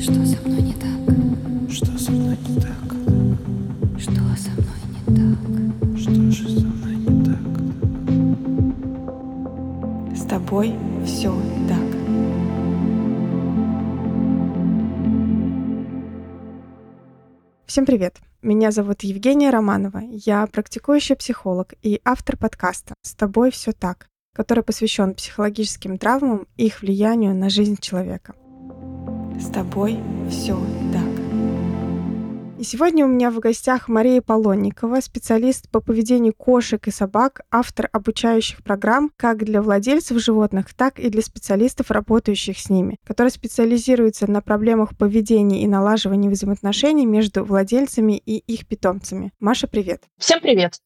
Что со мной не так? Что со мной не так? Что со мной не так? Что же со мной не так? С тобой все так. Всем привет! Меня зовут Евгения Романова. Я практикующий психолог и автор подкаста «С тобой все так», который посвящен психологическим травмам и их влиянию на жизнь человека. С тобой все так. И сегодня у меня в гостях Мария Полонникова, специалист по поведению кошек и собак, автор обучающих программ как для владельцев животных, так и для специалистов, работающих с ними, которая специализируется на проблемах поведения и налаживания взаимоотношений между владельцами и их питомцами. Маша, привет. Всем привет.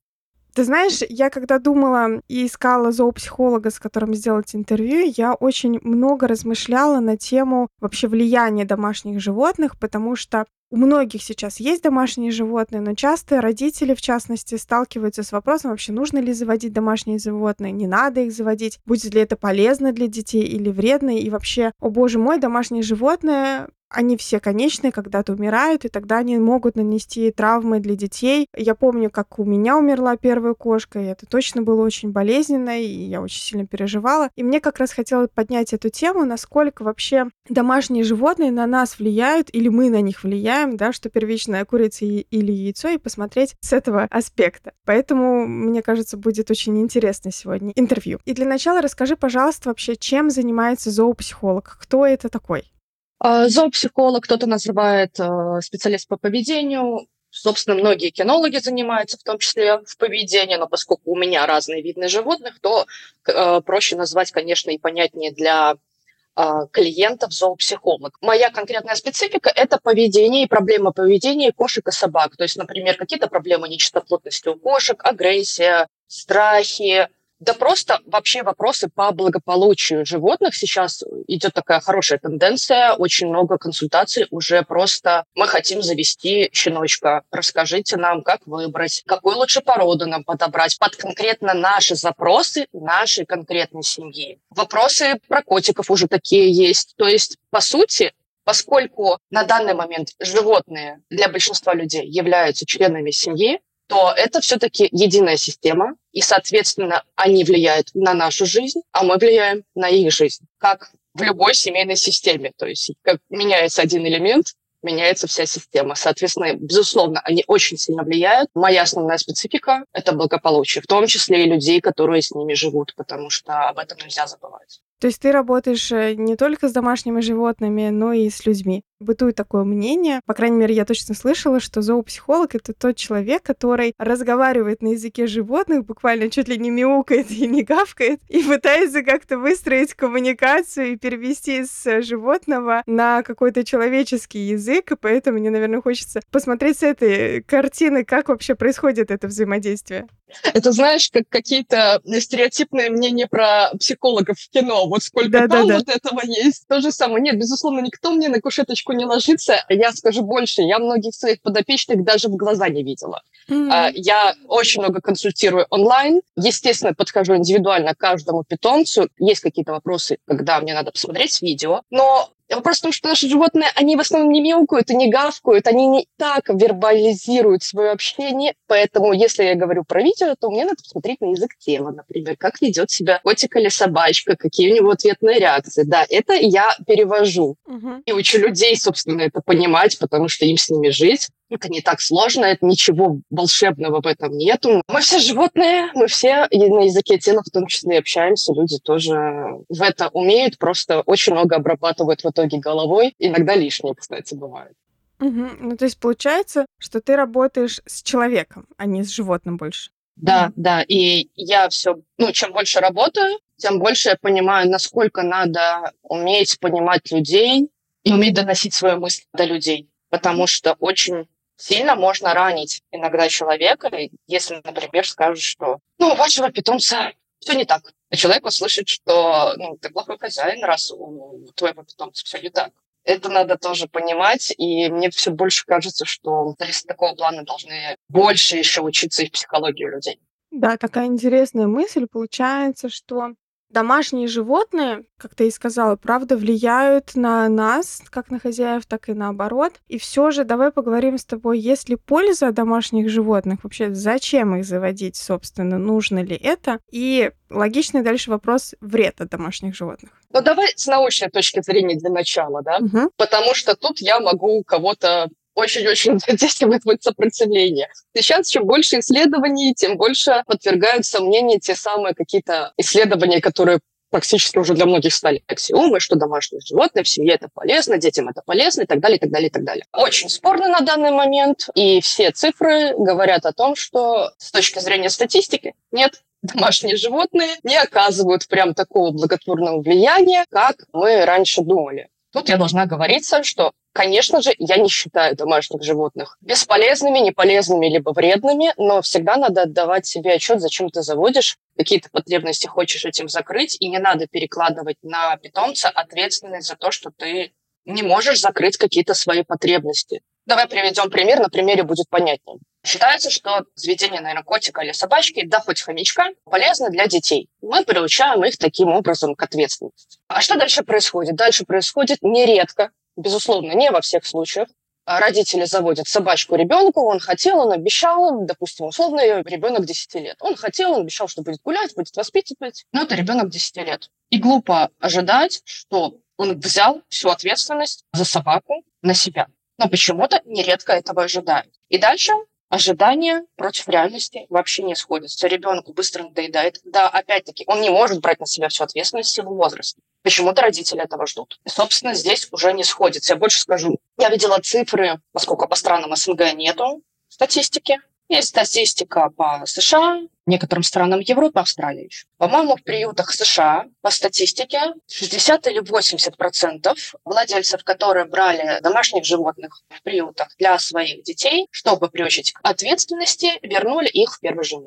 Ты знаешь, я когда думала и искала зоопсихолога, с которым сделать интервью, я очень много размышляла на тему вообще влияния домашних животных, потому что у многих сейчас есть домашние животные, но часто родители, в частности, сталкиваются с вопросом, вообще нужно ли заводить домашние животные, не надо их заводить, будет ли это полезно для детей или вредно, и вообще, о боже мой, домашние животные они все конечные, когда-то умирают, и тогда они могут нанести травмы для детей. Я помню, как у меня умерла первая кошка, и это точно было очень болезненно, и я очень сильно переживала. И мне как раз хотелось поднять эту тему, насколько вообще домашние животные на нас влияют, или мы на них влияем, да, что первичная курица или яйцо, и посмотреть с этого аспекта. Поэтому, мне кажется, будет очень интересно сегодня интервью. И для начала расскажи, пожалуйста, вообще, чем занимается зоопсихолог? Кто это такой? А, зоопсихолог, кто-то называет э, специалист по поведению. Собственно, многие кинологи занимаются, в том числе в поведении, но поскольку у меня разные виды животных, то э, проще назвать, конечно, и понятнее для а, клиентов зоопсихолог. Моя конкретная специфика – это поведение и проблемы поведения кошек и собак. То есть, например, какие-то проблемы нечистоплотности у кошек, агрессия, страхи, да просто вообще вопросы по благополучию животных. Сейчас идет такая хорошая тенденция, очень много консультаций уже просто мы хотим завести щеночка. Расскажите нам, как выбрать, какую лучше породу нам подобрать под конкретно наши запросы нашей конкретной семьи. Вопросы про котиков уже такие есть. То есть, по сути, поскольку на данный момент животные для большинства людей являются членами семьи, то это все-таки единая система, и, соответственно, они влияют на нашу жизнь, а мы влияем на их жизнь, как в любой семейной системе. То есть как меняется один элемент, меняется вся система. Соответственно, безусловно, они очень сильно влияют. Моя основная специфика – это благополучие, в том числе и людей, которые с ними живут, потому что об этом нельзя забывать. То есть ты работаешь э, не только с домашними животными, но и с людьми. Бытует такое мнение, по крайней мере, я точно слышала, что зоопсихолог — это тот человек, который разговаривает на языке животных, буквально чуть ли не мяукает и не гавкает, и пытается как-то выстроить коммуникацию и перевести с животного на какой-то человеческий язык, и поэтому мне, наверное, хочется посмотреть с этой картины, как вообще происходит это взаимодействие. Это, знаешь, как какие-то стереотипные мнения про психологов в кино вот сколько да, там да, вот да. этого есть. То же самое. Нет, безусловно, никто мне на кушеточку не ложится. Я скажу больше, я многих своих подопечных даже в глаза не видела. Mm-hmm. Я очень много консультирую онлайн. Естественно, подхожу индивидуально каждому питомцу. Есть какие-то вопросы, когда мне надо посмотреть видео. Но Вопрос в том, что наши животные, они в основном не мяукают и не гавкают, они не так вербализируют свое общение, поэтому если я говорю про видео, то мне надо посмотреть на язык тела, например, как ведет себя котик или собачка, какие у него ответные реакции. Да, это я перевожу. Угу. И учу людей, собственно, это понимать, потому что им с ними жить. Это не так сложно, это ничего волшебного в этом нету. Мы все животные, мы все на языке тела в том числе общаемся, люди тоже в это умеют, просто очень много обрабатывают в итоге головой, иногда лишнее, кстати, бывает. Угу. Ну, то есть получается, что ты работаешь с человеком, а не с животным больше. Да, да. И я все, ну, чем больше работаю, тем больше я понимаю, насколько надо уметь понимать людей и уметь доносить свою мысль до людей. Потому что очень сильно можно ранить иногда человека, если, например, скажешь, что ну, у вашего питомца все не так. А человек услышит, что ну, ты плохой хозяин, раз у твоего питомца все не так. Это надо тоже понимать, и мне все больше кажется, что специалисты такого плана должны больше еще учиться и в психологии людей. Да, такая интересная мысль получается, что Домашние животные, как ты и сказала, правда влияют на нас, как на хозяев, так и наоборот. И все же давай поговорим с тобой, есть ли польза от домашних животных? Вообще, зачем их заводить, собственно, нужно ли это? И логичный дальше вопрос вред от домашних животных. Ну, давай с научной точки зрения для начала, да? Мгм. Потому что тут я могу кого-то очень-очень вызвать сопротивление. Сейчас чем больше исследований, тем больше подвергают сомнению те самые какие-то исследования, которые практически уже для многих стали аксиомой, что домашние животные в семье это полезно, детям это полезно и так далее, и так далее, и так далее. Очень спорно на данный момент, и все цифры говорят о том, что с точки зрения статистики нет, домашние животные не оказывают прям такого благотворного влияния, как мы раньше думали. Тут я должна говориться, что, конечно же, я не считаю домашних животных бесполезными, неполезными, либо вредными, но всегда надо отдавать себе отчет, зачем ты заводишь, какие-то потребности хочешь этим закрыть, и не надо перекладывать на питомца ответственность за то, что ты не можешь закрыть какие-то свои потребности. Давай приведем пример, на примере будет понятнее. Считается, что заведение, наверное, котика или собачки, да хоть хомячка, полезно для детей. Мы приучаем их таким образом к ответственности. А что дальше происходит? Дальше происходит нередко, безусловно, не во всех случаях, а родители заводят собачку ребенку, он хотел, он обещал, допустим, условно, ребенок 10 лет. Он хотел, он обещал, что будет гулять, будет воспитывать, но это ребенок 10 лет. И глупо ожидать, что он взял всю ответственность за собаку на себя. Но почему-то нередко этого ожидают. И дальше ожидания против реальности вообще не сходятся. Ребенку быстро надоедает. Да, опять-таки, он не может брать на себя всю ответственность в силу возраста. Почему-то родители этого ждут. И, собственно, здесь уже не сходится. Я больше скажу. Я видела цифры, поскольку по странам СНГ нету статистики. Есть статистика по США, некоторым странам Европы, Австралии. По-моему, в приютах США по статистике 60 или 80 процентов владельцев, которые брали домашних животных в приютах для своих детей, чтобы приучить к ответственности, вернули их в первый же.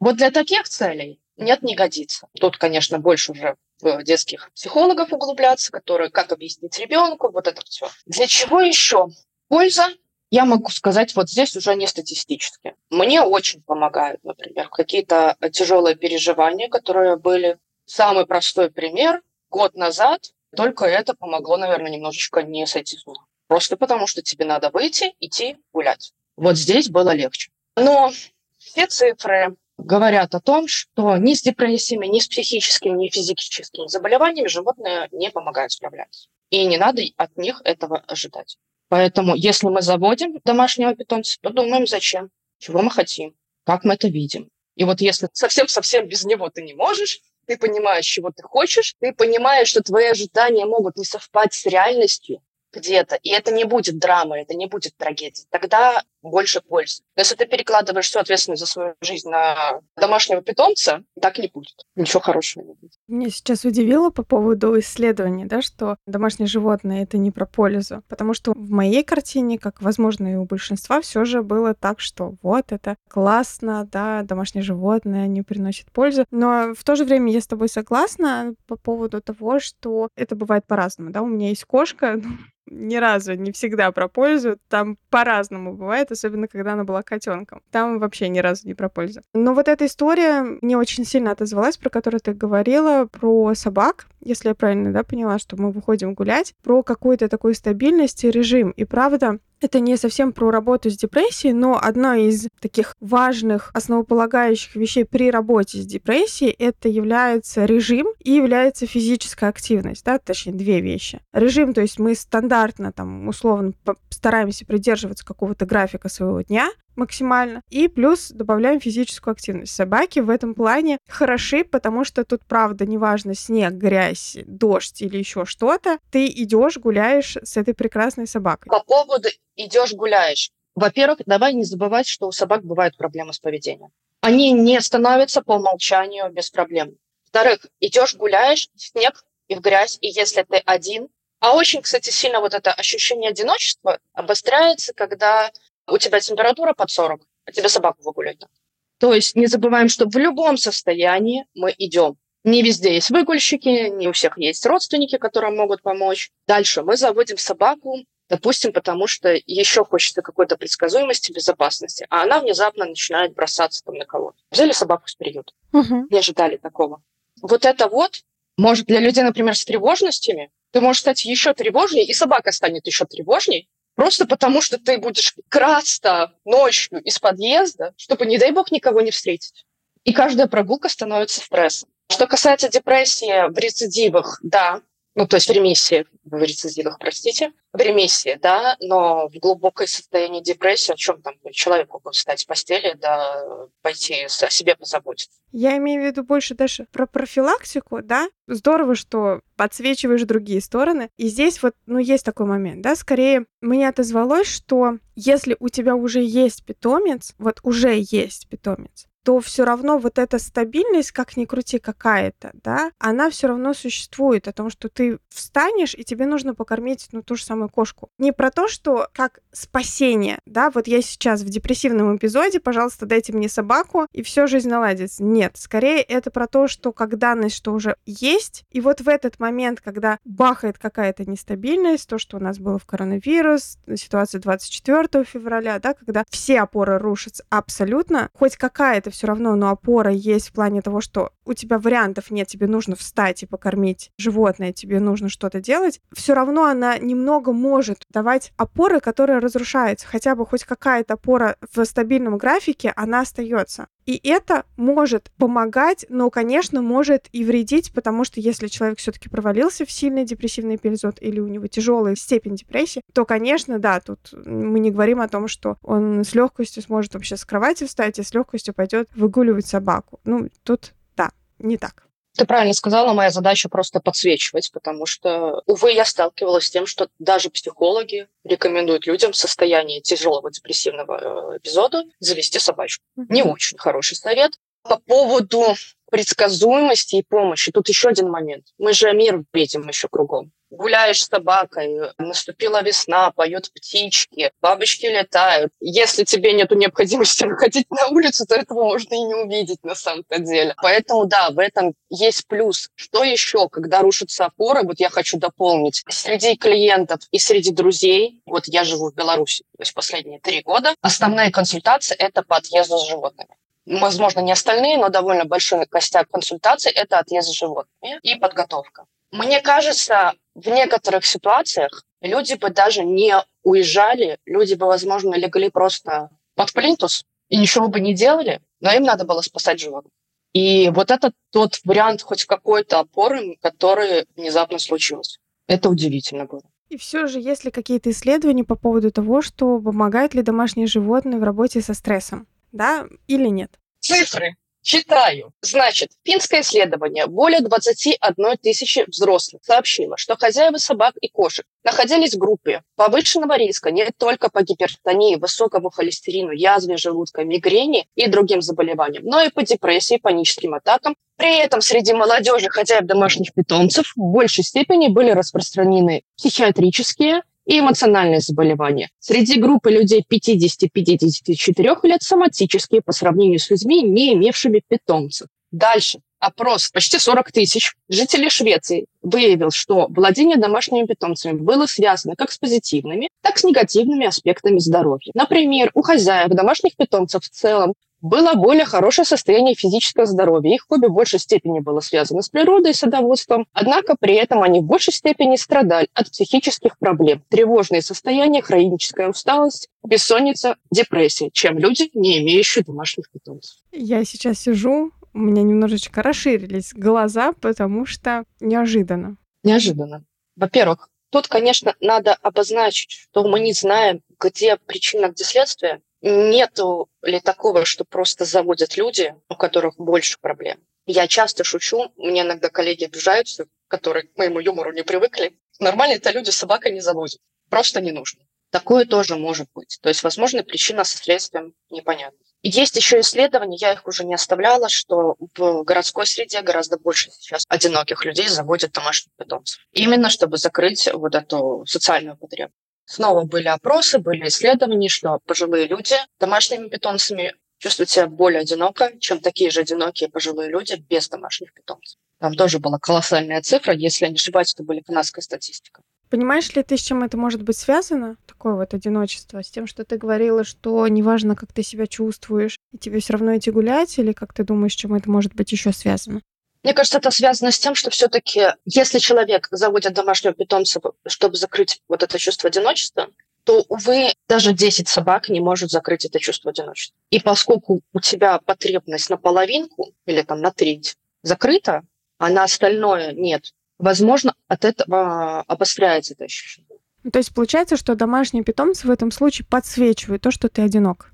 Вот для таких целей нет, не годится. Тут, конечно, больше уже в детских психологов углубляться, которые как объяснить ребенку, вот это все. Для чего еще? Польза я могу сказать вот здесь уже не статистически. Мне очень помогают, например, какие-то тяжелые переживания, которые были. Самый простой пример. Год назад только это помогло, наверное, немножечко не сойти с ума. Просто потому, что тебе надо выйти, идти гулять. Вот здесь было легче. Но все цифры говорят о том, что ни с депрессиями, ни с психическими, ни физическими заболеваниями животные не помогают справляться. И не надо от них этого ожидать. Поэтому, если мы заводим домашнего питомца, то думаем, зачем, чего мы хотим, как мы это видим. И вот если совсем-совсем без него ты не можешь, ты понимаешь, чего ты хочешь, ты понимаешь, что твои ожидания могут не совпасть с реальностью где-то, и это не будет драмы, это не будет трагедии, тогда больше пользы. Но если ты перекладываешь всю ответственность за свою жизнь на домашнего питомца, так не будет. Ничего хорошего не будет. Меня сейчас удивило по поводу исследований, да, что домашние животные это не про пользу. Потому что в моей картине, как возможно и у большинства, все же было так, что вот это классно, да, домашние животные, они приносят пользу. Но в то же время я с тобой согласна по поводу того, что это бывает по-разному. Да, у меня есть кошка, ни разу, не всегда про пользу. Там по-разному бывает, особенно когда она была котенком. Там вообще ни разу не про пользу. Но вот эта история мне очень сильно отозвалась, про которую ты говорила, про собак, если я правильно да, поняла, что мы выходим гулять, про какую-то такую стабильность и режим. И правда, это не совсем про работу с депрессией, но одна из таких важных, основополагающих вещей при работе с депрессией это является режим и является физическая активность, да, точнее, две вещи. Режим, то есть мы стандартно, там, условно, стараемся придерживаться какого-то графика своего дня, максимально. И плюс добавляем физическую активность. Собаки в этом плане хороши, потому что тут, правда, неважно, снег, грязь, дождь или еще что-то, ты идешь, гуляешь с этой прекрасной собакой. По поводу идешь, гуляешь. Во-первых, давай не забывать, что у собак бывают проблемы с поведением. Они не становятся по умолчанию без проблем. Во-вторых, идешь, гуляешь, в снег и в грязь, и если ты один, а очень, кстати, сильно вот это ощущение одиночества обостряется, когда у тебя температура под 40, а тебе собаку выгулять надо. То есть не забываем, что в любом состоянии мы идем. Не везде есть выгульщики, не у всех есть родственники, которые могут помочь. Дальше мы заводим собаку, допустим, потому что еще хочется какой-то предсказуемости, безопасности, а она внезапно начинает бросаться там на кого-то. Взяли собаку с приюта, Угу. не ожидали такого. Вот это вот Может, для людей, например, с тревожностями, ты можешь стать еще тревожнее, и собака станет еще тревожней, просто потому что ты будешь красться ночью из подъезда, чтобы, не дай бог, никого не встретить. И каждая прогулка становится стрессом. Что касается депрессии в рецидивах, да, ну, то есть в ремиссии, в рецидивах, простите, в ремиссии, да, но в глубокое состоянии депрессии, о чем там человеку встать с постели, да, пойти о себе позаботиться. Я имею в виду больше даже про профилактику, да? Здорово, что подсвечиваешь другие стороны. И здесь вот, ну, есть такой момент, да? Скорее, мне отозвалось, что если у тебя уже есть питомец, вот уже есть питомец, то все равно вот эта стабильность, как ни крути какая-то, да, она все равно существует, о том, что ты встанешь, и тебе нужно покормить, ну, ту же самую кошку. Не про то, что как спасение, да, вот я сейчас в депрессивном эпизоде, пожалуйста, дайте мне собаку, и все жизнь наладится. Нет, скорее это про то, что как данность, что уже есть, и вот в этот момент, когда бахает какая-то нестабильность, то, что у нас было в коронавирус, ситуация 24 февраля, да, когда все опоры рушатся абсолютно, хоть какая-то все равно, но опора есть в плане того, что у тебя вариантов нет, тебе нужно встать и покормить животное, тебе нужно что-то делать, все равно она немного может давать опоры, которые разрушаются. Хотя бы хоть какая-то опора в стабильном графике, она остается. И это может помогать, но, конечно, может и вредить, потому что если человек все-таки провалился в сильный депрессивный эпизод или у него тяжелая степень депрессии, то, конечно, да, тут мы не говорим о том, что он с легкостью сможет вообще с кровати встать и с легкостью пойдет выгуливать собаку. Ну, тут да, не так. Ты правильно сказала, моя задача просто подсвечивать, потому что, увы, я сталкивалась с тем, что даже психологи рекомендуют людям в состоянии тяжелого депрессивного э, эпизода завести собачку. Не очень хороший совет. По поводу предсказуемости и помощи, тут еще один момент. Мы же мир видим еще кругом гуляешь с собакой, наступила весна, поют птички, бабочки летают. Если тебе нет необходимости выходить на улицу, то этого можно и не увидеть на самом-то деле. Поэтому да, в этом есть плюс. Что еще, когда рушатся опоры, вот я хочу дополнить, среди клиентов и среди друзей, вот я живу в Беларуси, то есть последние три года, основная консультация – это по отъезду с животными возможно, не остальные, но довольно большой костяк консультаций – это отъезд с животными и подготовка. Мне кажется, в некоторых ситуациях люди бы даже не уезжали, люди бы, возможно, легли просто под плинтус и ничего бы не делали, но им надо было спасать животных. И вот это тот вариант хоть какой-то опоры, который внезапно случился. Это удивительно было. И все же, есть ли какие-то исследования по поводу того, что помогают ли домашние животные в работе со стрессом? Да или нет? Цифры. Читаю. Значит, финское исследование более 21 тысячи взрослых сообщило, что хозяева собак и кошек находились в группе повышенного риска не только по гипертонии, высокому холестерину, язве желудка, мигрени и другим заболеваниям, но и по депрессии, паническим атакам. При этом среди молодежи хозяев домашних питомцев в большей степени были распространены психиатрические и эмоциональные заболевания. Среди группы людей 50-54 лет соматические по сравнению с людьми, не имевшими питомцев. Дальше. Опрос почти 40 тысяч жителей Швеции выявил, что владение домашними питомцами было связано как с позитивными, так и с негативными аспектами здоровья. Например, у хозяев домашних питомцев в целом было более хорошее состояние физического здоровья. Их хобби в большей степени было связано с природой и садоводством, однако при этом они в большей степени страдали от психических проблем, тревожные состояния, хроническая усталость, бессонница, депрессия, чем люди, не имеющие домашних питомцев. Я сейчас сижу, у меня немножечко расширились глаза, потому что неожиданно. Неожиданно. Во-первых, тут, конечно, надо обозначить, что мы не знаем, где причина, где следствие, Нету ли такого, что просто заводят люди, у которых больше проблем? Я часто шучу, мне иногда коллеги обижаются, которые к моему юмору не привыкли. Нормально это люди собака не заводят. Просто не нужно. Такое тоже может быть. То есть, возможно, причина со следствием непонятна. Есть еще исследования, я их уже не оставляла, что в городской среде гораздо больше сейчас одиноких людей заводят домашних питомцев. Именно чтобы закрыть вот эту социальную потребность. Снова были опросы, были исследования, что пожилые люди домашними питомцами чувствуют себя более одиноко, чем такие же одинокие пожилые люди без домашних питомцев. Там тоже была колоссальная цифра, если я не ошибаюсь, это были канадская статистика. Понимаешь ли ты, с чем это может быть связано, такое вот одиночество, с тем, что ты говорила, что неважно, как ты себя чувствуешь, и тебе все равно идти гулять, или как ты думаешь, с чем это может быть еще связано? Мне кажется, это связано с тем, что все-таки, если человек заводит домашнего питомца, чтобы закрыть вот это чувство одиночества, то, увы, даже 10 собак не может закрыть это чувство одиночества. И поскольку у тебя потребность на половинку или там на треть закрыта, а на остальное нет, возможно, от этого обостряется это ощущение. Ну, То есть получается, что домашние питомцы в этом случае подсвечивают то, что ты одинок.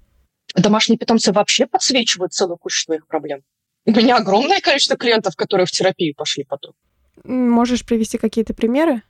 Домашние питомцы вообще подсвечивают целую кучу своих проблем. У меня огромное количество клиентов, которые в терапию пошли потом. Можешь привести какие-то примеры?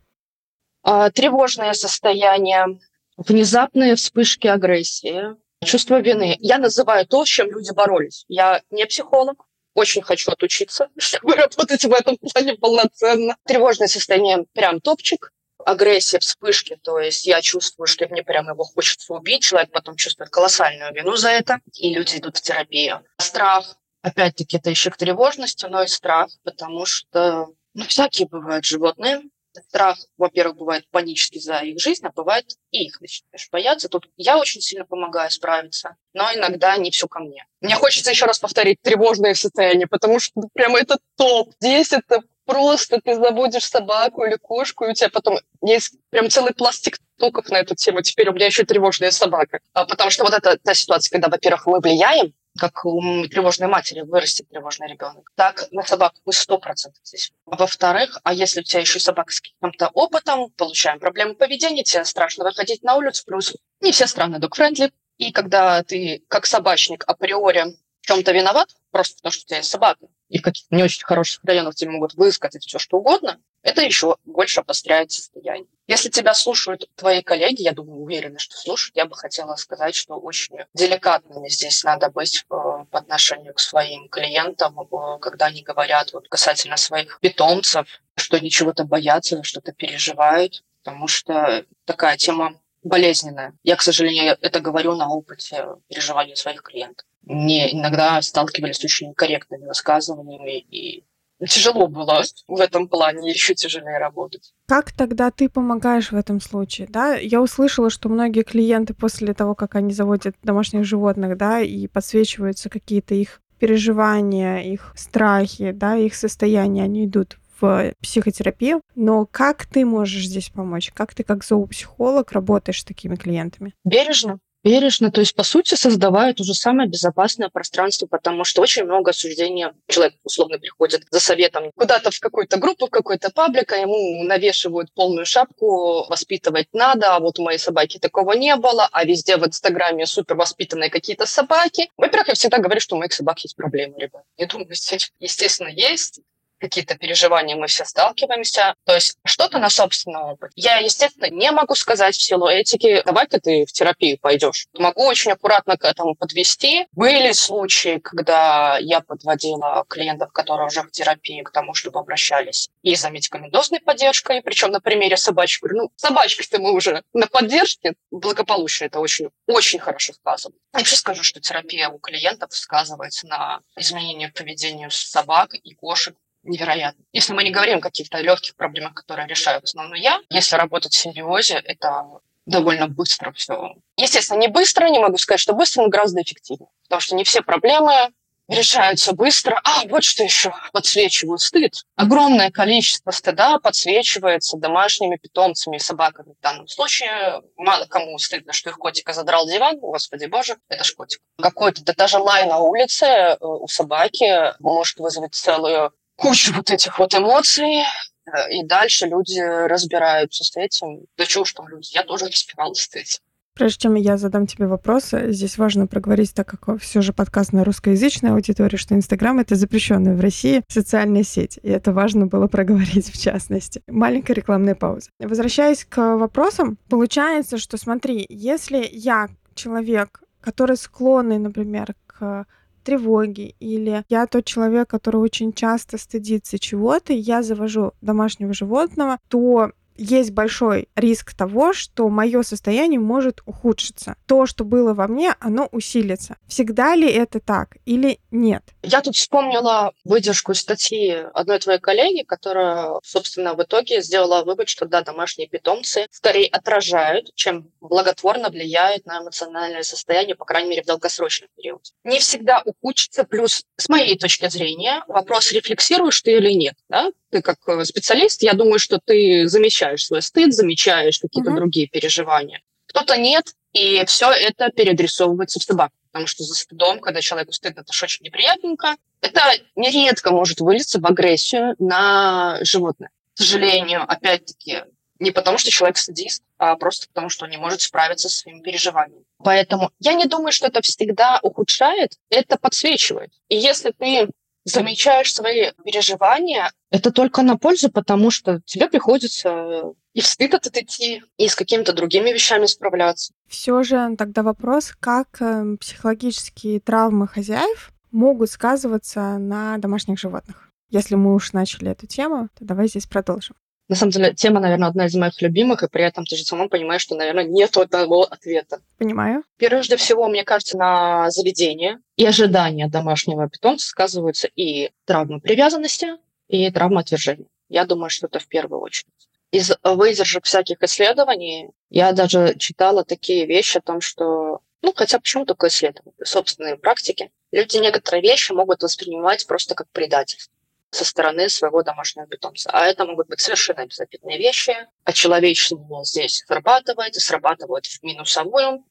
А, Тревожное состояние, внезапные вспышки агрессии, чувство вины. Я называю то, с чем люди боролись. Я не психолог, очень хочу отучиться, чтобы работать в этом плане полноценно. Тревожное состояние прям топчик. Агрессия, вспышки, то есть я чувствую, что мне прям его хочется убить, человек потом чувствует колоссальную вину за это, и люди идут в терапию. Страх, опять-таки, это еще к тревожности, но и страх, потому что, ну, всякие бывают животные. Страх, во-первых, бывает панический за их жизнь, а бывает и их начинаешь бояться. Тут я очень сильно помогаю справиться, но иногда не все ко мне. Мне хочется еще раз повторить тревожное состояние, потому что ну, прямо это топ. Здесь это просто ты заводишь собаку или кошку, и у тебя потом есть прям целый пласт тиктоков на эту тему. Теперь у меня еще тревожная собака. А, Потому что вот это та ситуация, когда, во-первых, мы влияем, как у тревожной матери вырастет тревожный ребенок. Так на собаку мы сто процентов здесь. А во-вторых, а если у тебя еще собака с каким-то опытом, получаем проблемы поведения, тебе страшно выходить на улицу, плюс не все страны dog-friendly, и когда ты как собачник априори чем-то виноват, просто потому что у тебя есть собака, и в каких-то не очень хороших районах тебе могут высказать все, что угодно, это еще больше обостряет состояние. Если тебя слушают твои коллеги, я думаю, уверены, что слушают, я бы хотела сказать, что очень деликатными здесь надо быть э, по отношению к своим клиентам, э, когда они говорят вот, касательно своих питомцев, что они чего-то боятся, что-то переживают, потому что такая тема болезненная. Я, к сожалению, это говорю на опыте переживания своих клиентов. Мне иногда сталкивались с очень корректными высказываниями, и тяжело было в этом плане, еще тяжелее работать. Как тогда ты помогаешь в этом случае, да? Я услышала, что многие клиенты после того, как они заводят домашних животных, да, и подсвечиваются какие-то их переживания, их страхи, да, их состояния, они идут в психотерапию. Но как ты можешь здесь помочь? Как ты как зоопсихолог работаешь с такими клиентами? Бережно. Бережно, то есть, по сути, создавая то же самое безопасное пространство, потому что очень много осуждения. Человек условно приходит за советом куда-то в какую-то группу, в какой-то паблик, а ему навешивают полную шапку, воспитывать надо, а вот у моей собаки такого не было, а везде в Инстаграме супер воспитанные какие-то собаки. Во-первых, я всегда говорю, что у моих собак есть проблемы, ребят. Не думайте, естественно, есть какие-то переживания, мы все сталкиваемся. То есть что-то на собственном опыте. Я, естественно, не могу сказать в силу этики, давай-ка ты в терапию пойдешь. Могу очень аккуратно к этому подвести. Были случаи, когда я подводила клиентов, которые уже в терапии, к тому, чтобы обращались и за медикаментозной поддержкой, причем на примере собачки. Говорю, ну, собачкой-то мы уже на поддержке, благополучие это очень, очень хорошо сказано. Вообще скажу, что терапия у клиентов сказывается на изменении поведения собак и кошек невероятно. Если мы не говорим о каких-то легких проблемах, которые решаю в основном я, если работать в серьезе, это довольно быстро все. Естественно, не быстро, не могу сказать, что быстро, но гораздо эффективнее. Потому что не все проблемы решаются быстро. А, вот что еще подсвечивают стыд. Огромное количество стыда подсвечивается домашними питомцами и собаками в данном случае. Мало кому стыдно, что их котика задрал диван. Господи боже, это ж котик. Какой-то, да даже лай на улице э, у собаки может вызвать целую кучу вот этих вот эмоций, э, и дальше люди разбираются с этим. Да чего уж там люди, я тоже разбиралась с этим. Прежде чем я задам тебе вопросы, здесь важно проговорить, так как все же подкаст на русскоязычной аудитории, что Инстаграм — это запрещенная в России социальная сеть, и это важно было проговорить в частности. Маленькая рекламная пауза. Возвращаясь к вопросам, получается, что смотри, если я человек, который склонный, например, к тревоги, или я тот человек, который очень часто стыдится чего-то, я завожу домашнего животного, то есть большой риск того, что мое состояние может ухудшиться. То, что было во мне, оно усилится. Всегда ли это так или нет? Я тут вспомнила выдержку статьи одной твоей коллеги, которая, собственно, в итоге сделала вывод, что да, домашние питомцы скорее отражают, чем благотворно влияют на эмоциональное состояние, по крайней мере, в долгосрочном периоде. Не всегда ухудшится, плюс, с моей точки зрения, вопрос, рефлексируешь ты или нет. Да? Ты как э, специалист, я думаю, что ты замечаешь свой стыд, замечаешь какие-то Мгм. другие переживания. Кто-то нет, и все это переадресовывается в собаку. Потому что за стыдом, когда человеку стыдно, это ж очень неприятненько. Это нередко может вылиться в агрессию на животное. К сожалению, опять-таки, не потому что человек садист, а просто потому что он не может справиться со своими переживаниями. Поэтому я не думаю, что это всегда ухудшает, это подсвечивает. И если ты замечаешь свои переживания, это только на пользу, потому что тебе приходится и в стыд этот идти, и с какими-то другими вещами справляться. Все же тогда вопрос, как э, психологические травмы хозяев могут сказываться на домашних животных. Если мы уж начали эту тему, то давай здесь продолжим. На самом деле, тема, наверное, одна из моих любимых, и при этом ты же сама понимаешь, что, наверное, нет одного ответа. Понимаю? Прежде всего, мне кажется, на заведение и ожидания домашнего питомца сказываются и травмы привязанности, и травмы отвержения. Я думаю, что это в первую очередь. Из выдержек всяких исследований я даже читала такие вещи о том, что, ну, хотя почему такое исследование? Собственные практики. Люди некоторые вещи могут воспринимать просто как предательство со стороны своего домашнего питомца. А это могут быть совершенно безобидные вещи. А человечество здесь срабатывает, срабатывает в минусовую.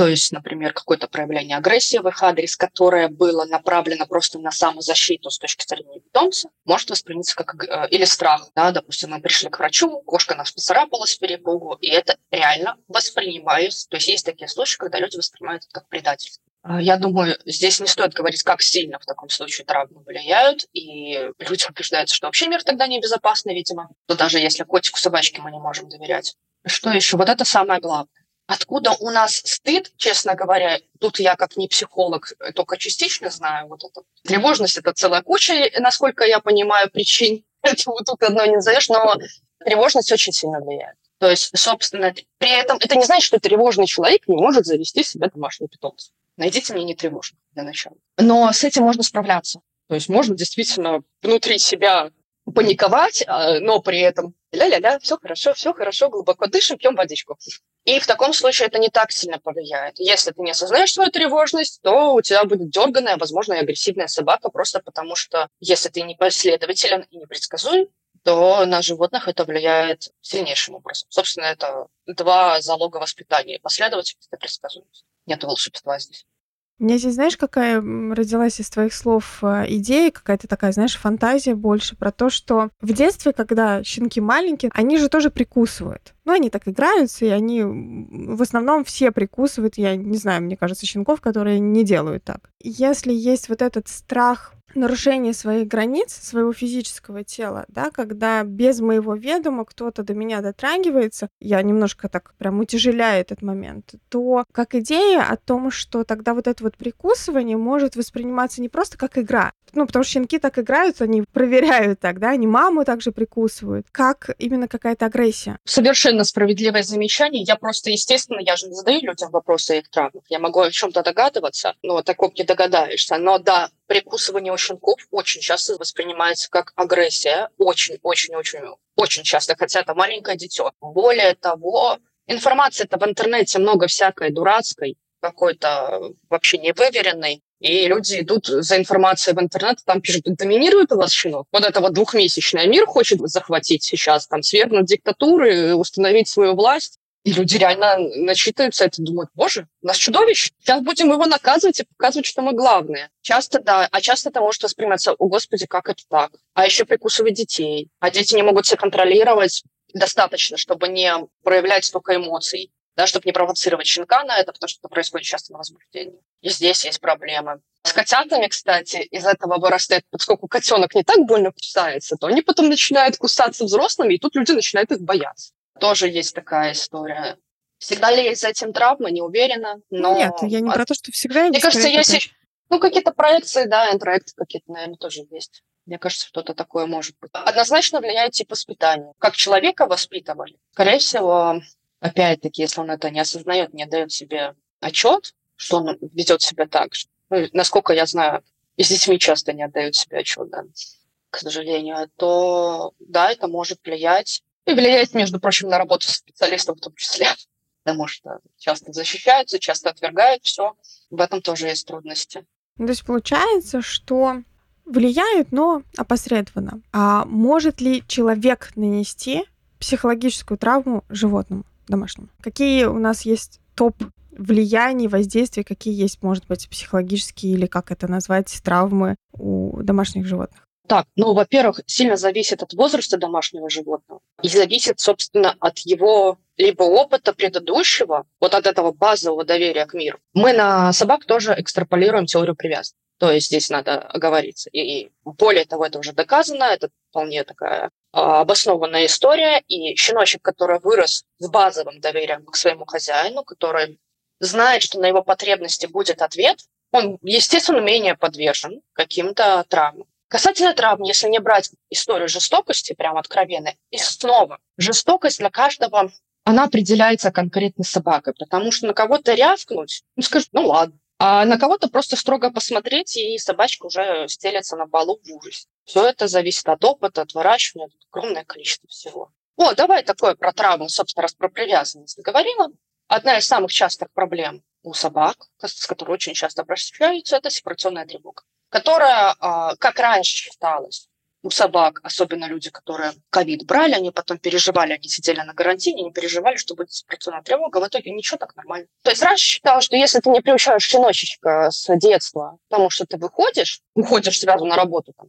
То есть, например, какое-то проявление агрессии в их адрес, которое было направлено просто на самозащиту с точки зрения питомца, может восприняться как э, или страх. Да? Допустим, мы пришли к врачу, кошка нас поцарапала с перепугу, и это реально воспринимается. То есть есть такие случаи, когда люди воспринимают это как предательство. А, Я думаю, здесь не стоит говорить, как сильно в таком случае травмы влияют, и люди убеждаются, что вообще мир тогда небезопасный, видимо, то даже если котику, собачке мы не можем доверять. Что еще? Вот это самое главное. Откуда у нас стыд, честно говоря, тут я как не психолог только частично знаю вот это. Тревожность – это целая куча, насколько я понимаю, причин. Это вот тут одно не назовешь, но тревожность очень сильно влияет. То есть, собственно, при этом это не значит, что тревожный человек не может завести себе домашний питомца. Найдите мне не тревожных для начала. Но с этим можно справляться. То есть можно действительно внутри себя паниковать, а, но при этом ля-ля-ля, все хорошо, все хорошо, глубоко дышим, пьем водичку. И в таком случае это не так сильно повлияет. Если ты не осознаешь свою тревожность, то у тебя будет дерганная, возможно, и агрессивная собака, просто потому что если ты не последователен и непредсказуем, то на животных это влияет сильнейшим образом. Собственно, это два залога воспитания. Последовательность и предсказуемость. Нет волшебства здесь. У меня здесь, знаешь, какая родилась из твоих слов э, идея, какая-то такая, знаешь, фантазия больше про то, что в детстве, когда щенки маленькие, они же тоже прикусывают. Ну, они так играются, и они в основном все прикусывают. Я не знаю, мне кажется, щенков, которые не делают так. Если есть вот этот страх нарушение своих границ, своего физического тела, да, когда без моего ведома кто-то до меня дотрагивается, я немножко так прям утяжеляю этот момент, то как идея о том, что тогда вот это вот прикусывание может восприниматься не просто как игра, ну, потому что щенки так играют, они проверяют так, да, они маму также прикусывают, как именно какая-то агрессия. Совершенно справедливое замечание. Я просто, естественно, я же не задаю людям вопросы о их травмах. Я могу о чем-то догадываться, но таком не догадаешься. Но да, прикусывание щенков очень часто воспринимается как агрессия. Очень-очень-очень очень часто, хотя это маленькое дитё. Более того, информации-то в интернете много всякой дурацкой, какой-то вообще невыверенной. И люди идут за информацией в интернет, там пишут, доминирует у вас щенок. Вот это вот двухмесячный мир хочет захватить сейчас, там, свергнуть диктатуры, установить свою власть. И люди реально начитываются это, думают, боже, у нас чудовище. Сейчас будем его наказывать и показывать, что мы главные. Часто, да, а часто это может восприниматься, о господи, как это так? А еще прикусывать детей. А дети не могут себя контролировать достаточно, чтобы не проявлять столько эмоций да, чтобы не провоцировать щенка на это, потому что это происходит часто на возбуждении. И здесь есть проблемы. С котятами, кстати, из этого вырастает, поскольку котенок не так больно кусается, то они потом начинают кусаться взрослыми, и тут люди начинают их бояться. Тоже есть такая история. Всегда ли есть за этим травма, не уверена. Но... Нет, я не про то, что всегда. Мне кажется, есть. Ну, какие-то проекции, да, интроекты какие-то, наверное, тоже есть. Мне кажется, что-то такое может быть. Однозначно влияет тип воспитания. Как человека воспитывали. Скорее всего, опять-таки, если он это не осознает, не дает себе отчет, что он ведет себя так. Ну, насколько я знаю, и с детьми часто не отдают себе отчет, да, к сожалению, то да, это может влиять. И влияет, между прочим, на работу специалистов в том числе. Потому что часто защищаются, часто отвергают все. В этом тоже есть трудности. Ну, то есть получается, что влияют, но опосредованно. А может ли человек нанести психологическую травму животному домашнему? Какие у нас есть топ влияний, воздействий, какие есть, может быть, психологические или как это назвать, травмы у домашних животных? Так, ну, во-первых, сильно зависит от возраста домашнего животного и зависит, собственно, от его либо опыта предыдущего, вот от этого базового доверия к миру. Мы на собак тоже экстраполируем теорию привязки. То есть здесь надо оговориться. И более того, это уже доказано, это вполне такая а, обоснованная история. И щеночек, который вырос с базовым доверием к своему хозяину, который знает, что на его потребности будет ответ, он, естественно, менее подвержен каким-то травмам. Касательно травм, если не брать историю жестокости, прям откровенно, и снова, жестокость для каждого, она определяется конкретной собакой, потому что на кого-то рявкнуть, ну, скажут, ну ладно, а на кого-то просто строго посмотреть, и собачка уже стелется на полу в ужасе. Все это зависит от опыта, от выращивания, от огромное количество всего. О, давай такое про травму, собственно, раз про привязанность говорила. Одна из самых частых проблем у собак, с которой очень часто обращаются, это сепарационная тревога, которая, а, как раньше считалось, у собак, особенно люди, которые ковид брали, они потом переживали, они сидели на карантине, не переживали, что будет сепарационная тревога, в итоге ничего так нормально. То есть раньше считалось, что если ты не приучаешь щеночечка с детства потому что ты выходишь, уходишь сразу на работу, там,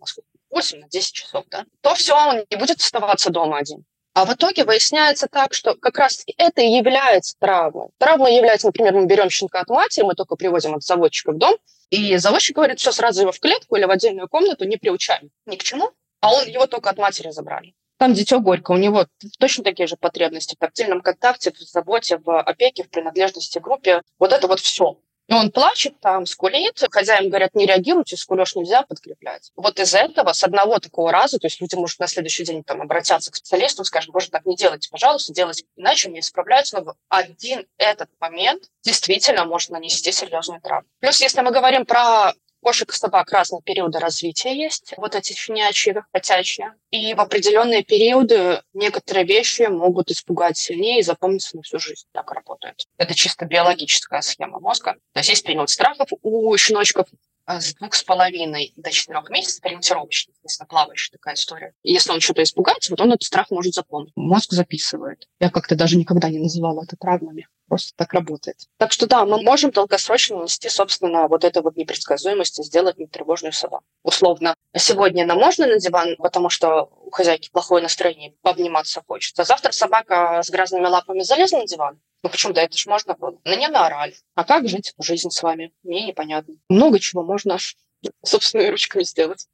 8 на 10 часов, да, то все, он не будет оставаться дома один. А в итоге выясняется так, что как раз это и является травмой. Травма является, например, мы берем щенка от матери, мы только привозим от заводчика в дом, и заводчик говорит, все, сразу его в клетку или в отдельную комнату, не приучаем ни к чему, а он его только от матери забрали. Там дитё горько, у него точно такие же потребности в тактильном контакте, в заботе, в опеке, в принадлежности к группе. Вот это вот все. И он плачет там, скулит, хозяин говорят, не реагируйте, скулеж нельзя подкреплять. Вот из этого, с одного такого раза, то есть люди, может, на следующий день там обратятся к специалисту, скажут, боже, так не делайте, пожалуйста, делайте иначе, не справляются, но один этот момент действительно может нанести серьезную травму. Плюс, если мы говорим про кошек и собак разные периоды развития есть, вот эти щенячьи, котячьи. И в определенные периоды некоторые вещи могут испугать сильнее и запомниться на всю жизнь. Так работает. Это чисто биологическая схема мозга. То есть есть период страхов у щеночков, с двух с половиной до четырех месяцев ориентировочно, если плавающая такая история. Если он что-то испугается, вот он этот страх может запомнить. Мозг записывает. Я как-то даже никогда не называла это травмами. Просто так работает. Так что да, мы можем долгосрочно нанести, собственно, вот эту вот непредсказуемость и сделать нетревожную собаку. Условно, сегодня нам можно на диван, потому что у хозяйки плохое настроение, пообниматься хочется. А завтра собака с грязными лапами залезла на диван, ну почему, да это ж можно было. На нее наорали. А как жить жизнь с вами? Мне непонятно. Много чего можно собственными ручками сделать.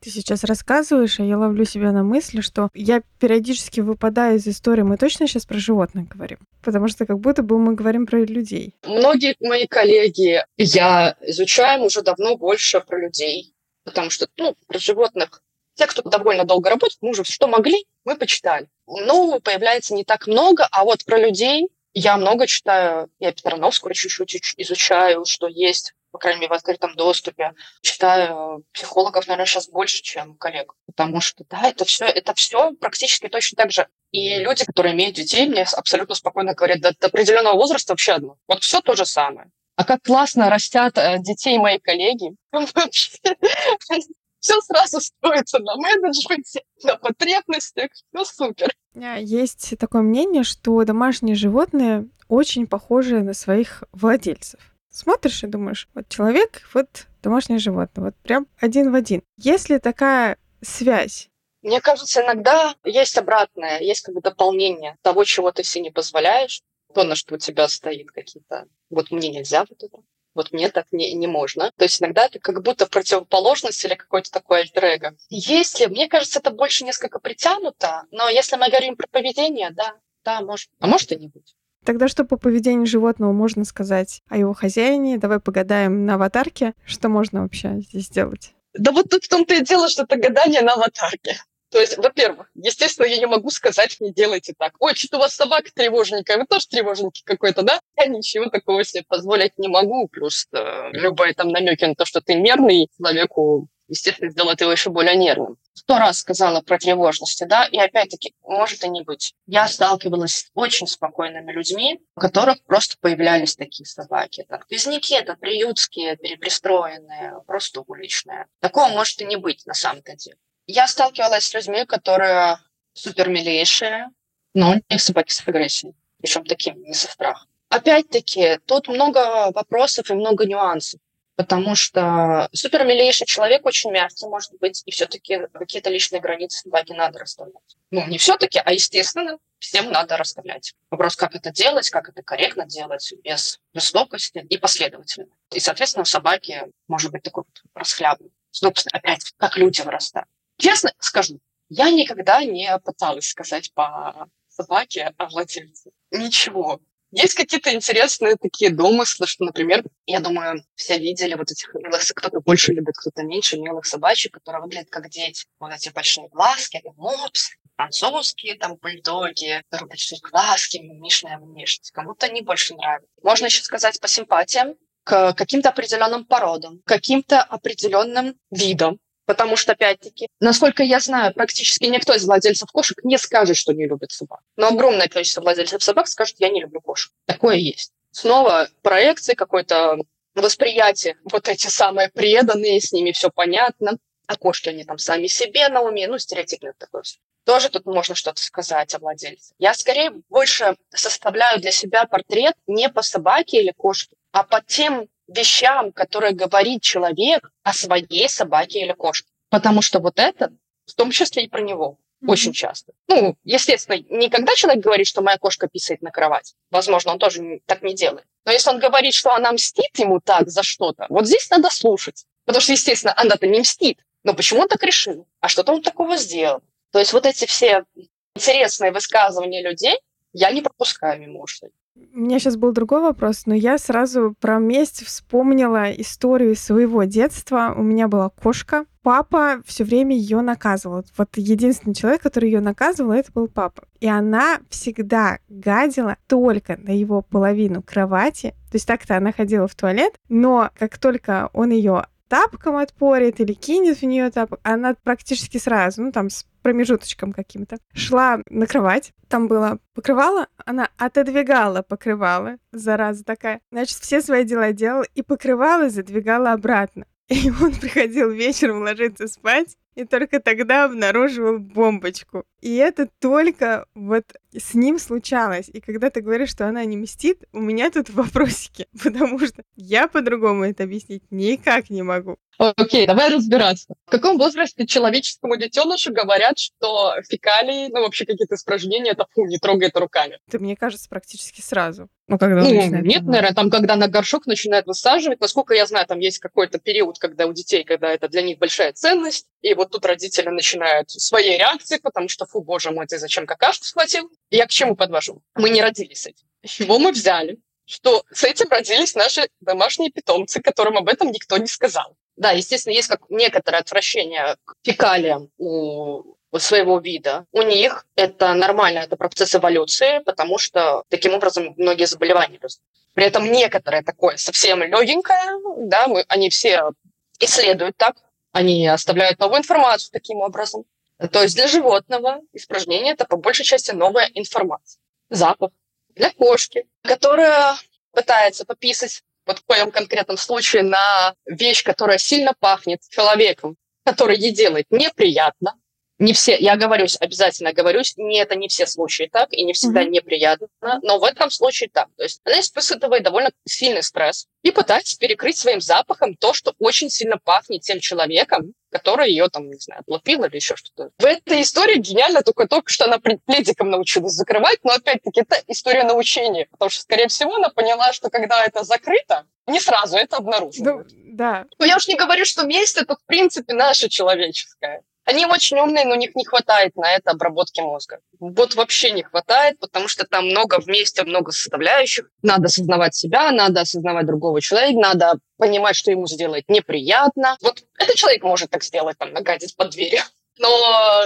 Ты сейчас рассказываешь, а я ловлю себя на мысли, что я периодически выпадаю из истории. Мы точно сейчас про животных говорим? Потому что как будто бы мы говорим про людей. Многие мои коллеги, я изучаем уже давно больше про людей. Потому что, ну, про животных те, кто довольно долго работает, мы уже что могли, мы почитали. Нового появляется не так много, а вот про людей я много читаю, я Петрановского чуть-чуть изучаю, что есть, по крайней мере, в открытом доступе. Читаю психологов, наверное, сейчас больше, чем коллег. Потому что, да, это все, это все практически точно так же. И люди, которые имеют детей, мне абсолютно спокойно говорят, до, до определенного возраста вообще одно. Вот все то же самое. А как классно растят э, детей мои коллеги. Все сразу строится на менеджменте, на потребностях. Все супер. Есть такое мнение, что домашние животные очень похожи на своих владельцев. Смотришь и думаешь, вот человек, вот домашнее животное, вот прям один в один. Есть ли такая связь? Мне кажется, иногда есть обратное, есть как бы дополнение того, чего ты себе не позволяешь, то, на что у тебя стоит какие-то... Вот мне нельзя вот это, вот мне так не, не можно. То есть иногда это как будто противоположность или какой-то такой альтер Если, мне кажется, это больше несколько притянуто, но если мы говорим про поведение, да, да, может. А может и не быть. Тогда что по поведению животного можно сказать о его хозяине? Давай погадаем на аватарке, что можно вообще здесь сделать. Да вот тут в том-то и дело, что это гадание на аватарке. То есть, во-первых, естественно, я не могу сказать, не делайте так. Ой, что-то у вас собака тревожненькая, вы тоже тревожненький какой-то, да? Я ничего такого себе позволить не могу. Плюс э, любые там намеки на то, что ты нервный, человеку, естественно, сделает его еще более нервным. Сто раз сказала про тревожности, да, и опять-таки, может и не быть. Я сталкивалась с очень спокойными людьми, у которых просто появлялись такие собаки. Там, квязники, это приютские, перепристроенные, просто уличные. Такого может и не быть на самом-то деле. Я сталкивалась с людьми, которые супер милейшие, но у них собаки с агрессией, причем таким, не со страхом. Опять-таки, тут много вопросов и много нюансов, потому что супер милейший человек очень мягкий может быть, и все-таки какие-то личные границы собаки надо расставлять. Ну, не все-таки, а естественно, всем надо расставлять. Вопрос, как это делать, как это корректно делать, без жестокости и последовательно. И, соответственно, у собаки может быть такой вот расхлябан. Собственно, опять, как люди вырастают. Честно скажу, я никогда не пыталась сказать по собаке о владельце. Ничего. Есть какие-то интересные такие домыслы, что, например, я думаю, все видели вот этих милых, кто-то больше любит, кто-то меньше, милых собачек, которые выглядят как дети. Вот эти большие глазки, мопс, французские там бульдоги, большие глазки, мимишная внешность. Кому-то они больше нравятся. Можно еще сказать по симпатиям к каким-то определенным породам, к каким-то определенным видам. Потому что, опять-таки, насколько я знаю, практически никто из владельцев кошек не скажет, что не любит собак. Но огромное количество владельцев собак скажет, я не люблю кошек. Такое есть. Снова проекции, какое-то восприятие, вот эти самые преданные, с ними все понятно. А кошки, они там сами себе на уме, ну, стереотипно такое все. Тоже тут можно что-то сказать о владельце. Я скорее больше составляю для себя портрет не по собаке или кошке, а по тем вещам, которые говорит человек о своей собаке или кошке. Потому что вот это, в том числе и про него, mm-hmm. очень часто. Ну, естественно, не когда человек говорит, что моя кошка писает на кровать. Возможно, он тоже так не делает. Но если он говорит, что она мстит ему так за что-то, вот здесь надо слушать. Потому что, естественно, она-то не мстит. Но почему он так решил? А что-то он такого сделал? То есть вот эти все интересные высказывания людей я не пропускаю мимо ушей. У меня сейчас был другой вопрос, но я сразу про месть вспомнила историю своего детства. У меня была кошка. Папа все время ее наказывал. Вот единственный человек, который ее наказывал, это был папа. И она всегда гадила только на его половину кровати. То есть так-то она ходила в туалет, но как только он ее тапком отпорит или кинет в нее тапок, она практически сразу, ну там с промежуточком каким-то, шла на кровать, там было покрывало, она отодвигала покрывало, зараза такая. Значит, все свои дела делала и покрывало задвигала обратно. И он приходил вечером ложиться спать, и только тогда обнаруживал бомбочку. И это только вот с ним случалось. И когда ты говоришь, что она не мстит, у меня тут вопросики, потому что я по-другому это объяснить никак не могу. Окей, okay, давай разбираться. В каком возрасте человеческому детенышу говорят, что фекалии, ну вообще какие-то испражнения, это фу, не трогай это руками? Это, мне кажется, практически сразу. Ну, когда ну нет, наверное, там, когда на горшок начинают высаживать, насколько я знаю, там есть какой-то период, когда у детей, когда это для них большая ценность, и вот тут родители начинают свои реакции, потому что, фу, боже мой, ты зачем какашку схватил? Я к чему подвожу? Мы не родились с этим. Чего мы взяли? Что с этим родились наши домашние питомцы, которым об этом никто не сказал. Да, естественно, есть как некоторое отвращение к фекалиям у своего вида. У них это нормально, это процесс эволюции, потому что таким образом многие заболевания растут. При этом некоторое такое совсем легенькое, да, мы, они все исследуют так, они оставляют новую информацию таким образом. То есть для животного испражнение – это по большей части новая информация. Запах. Для кошки, которая пытается пописать, вот в моем конкретном случае, на вещь, которая сильно пахнет человеком, который ей делает неприятно, не все, я говорюсь, обязательно говорюсь, не это не все случаи так, и не всегда mm-hmm. неприятно, но в этом случае так. То есть она испытывает довольно сильный стресс и пытается перекрыть своим запахом то, что очень сильно пахнет тем человеком, который ее там, не знаю, отлупил или еще что-то. В этой истории гениально только то, что она пледиком научилась закрывать, но опять-таки это история научения, потому что, скорее всего, она поняла, что когда это закрыто, не сразу это обнаруживают. Ну, да. Но я уж не говорю, что месть это, в принципе, наша человеческая. Они очень умные, но у них не хватает на это обработки мозга. Вот вообще не хватает, потому что там много вместе, много составляющих. Надо осознавать себя, надо осознавать другого человека, надо понимать, что ему сделать неприятно. Вот этот человек может так сделать, там, нагадить под дверью. Но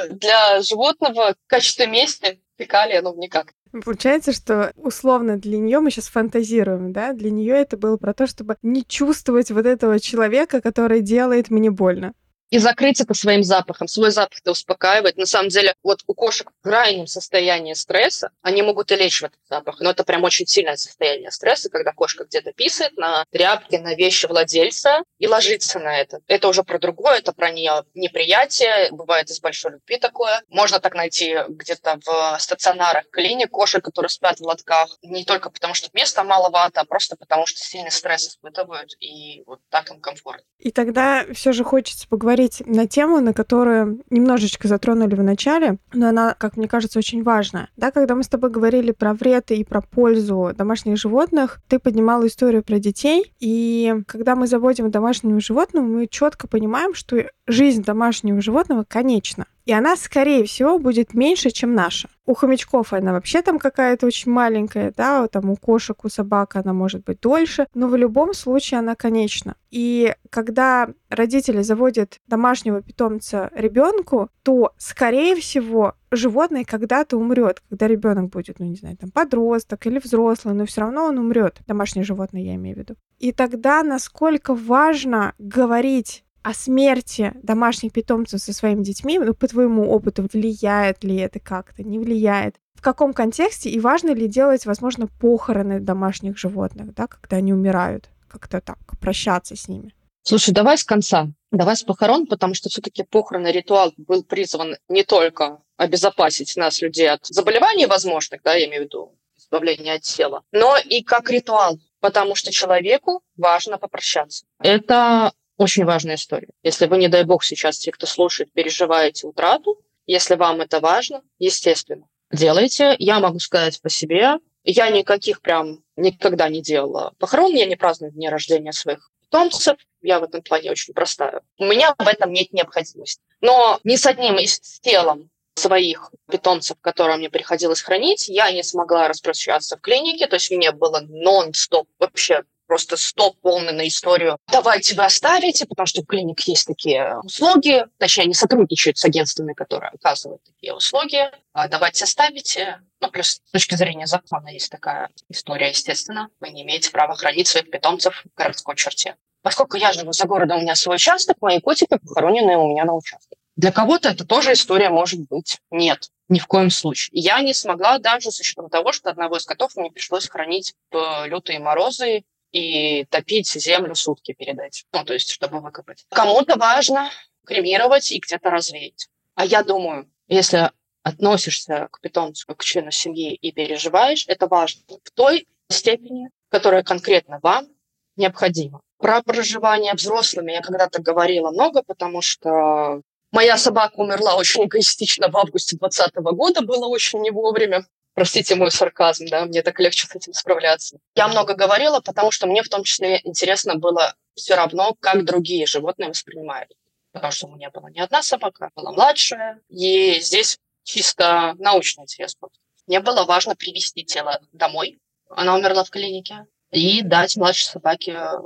для животного в качестве мести фекалия, ну, никак. Получается, что условно для нее мы сейчас фантазируем, да? Для нее это было про то, чтобы не чувствовать вот этого человека, который делает мне больно и закрыть это своим запахом. Свой запах это успокаивает. На самом деле, вот у кошек в крайнем состоянии стресса, они могут и лечь в этот запах. Но это прям очень сильное состояние стресса, когда кошка где-то писает на тряпке, на вещи владельца и ложится на это. Это уже про другое, это про нее неприятие. Бывает из большой любви такое. Можно так найти где-то в стационарах клиник кошек, которые спят в лотках. Не только потому, что места маловато, а просто потому, что сильный стресс испытывают. И вот так им комфортно. И тогда все же хочется поговорить поговорить на тему, на которую немножечко затронули в начале, но она, как мне кажется, очень важная. Да, когда мы с тобой говорили про вред и про пользу домашних животных, ты поднимала историю про детей, и когда мы заводим домашнего животного, мы четко понимаем, что жизнь домашнего животного конечна. И она, скорее всего, будет меньше, чем наша. У хомячков она вообще там какая-то очень маленькая, да, там у кошек, у собак она может быть дольше, но в любом случае она конечна. И когда родители заводят домашнего питомца ребенку, то, скорее всего, животное когда-то умрет, когда ребенок будет, ну не знаю, там подросток или взрослый, но все равно он умрет. Домашнее животное я имею в виду. И тогда насколько важно говорить о смерти домашних питомцев со своими детьми, ну, по твоему опыту, влияет ли это как-то, не влияет? В каком контексте и важно ли делать, возможно, похороны домашних животных, да, когда они умирают, как-то так, прощаться с ними? Слушай, давай с конца. Давай с похорон, потому что все-таки похоронный ритуал был призван не только обезопасить нас, людей, от заболеваний возможных, да, я имею в виду избавление от тела, но и как ритуал, потому что человеку важно попрощаться. Это очень важная история. Если вы, не дай бог, сейчас те, кто слушает, переживаете утрату, если вам это важно, естественно, делайте. Я могу сказать по себе, я никаких прям никогда не делала похорон, я не праздную дни рождения своих питомцев, я в этом плане очень простая. У меня в этом нет необходимости. Но ни с одним из телом своих питомцев, которые мне приходилось хранить, я не смогла распрощаться в клинике, то есть мне было нон-стоп вообще просто стоп полный на историю. Давайте вы оставите, потому что в клиник есть такие услуги, точнее, они сотрудничают с агентствами, которые оказывают такие услуги. А давайте оставите. Ну, плюс с точки зрения закона есть такая история, естественно. Вы не имеете права хранить своих питомцев в городской черте. Поскольку я живу за городом, у меня свой участок, мои котики похоронены у меня на участке. Для кого-то это тоже история может быть. Нет, ни в коем случае. Я не смогла даже с учетом того, что одного из котов мне пришлось хранить в лютые морозы и топить землю сутки передать, ну, то есть, чтобы выкопать. Кому-то важно кремировать и где-то развеять. А я думаю, если относишься к питомцу к члену семьи и переживаешь, это важно в той степени, которая конкретно вам необходима. Про проживание взрослыми я когда-то говорила много, потому что моя собака умерла очень эгоистично в августе 2020 года, было очень не вовремя. Простите мой сарказм, да, мне так легче с этим справляться. Я много говорила, потому что мне в том числе интересно было все равно, как другие животные воспринимают. Потому что у меня была не одна собака, была младшая, и здесь чисто научный интерес был. Мне было важно привести тело домой. Она умерла в клинике. И дать младшей собаке э,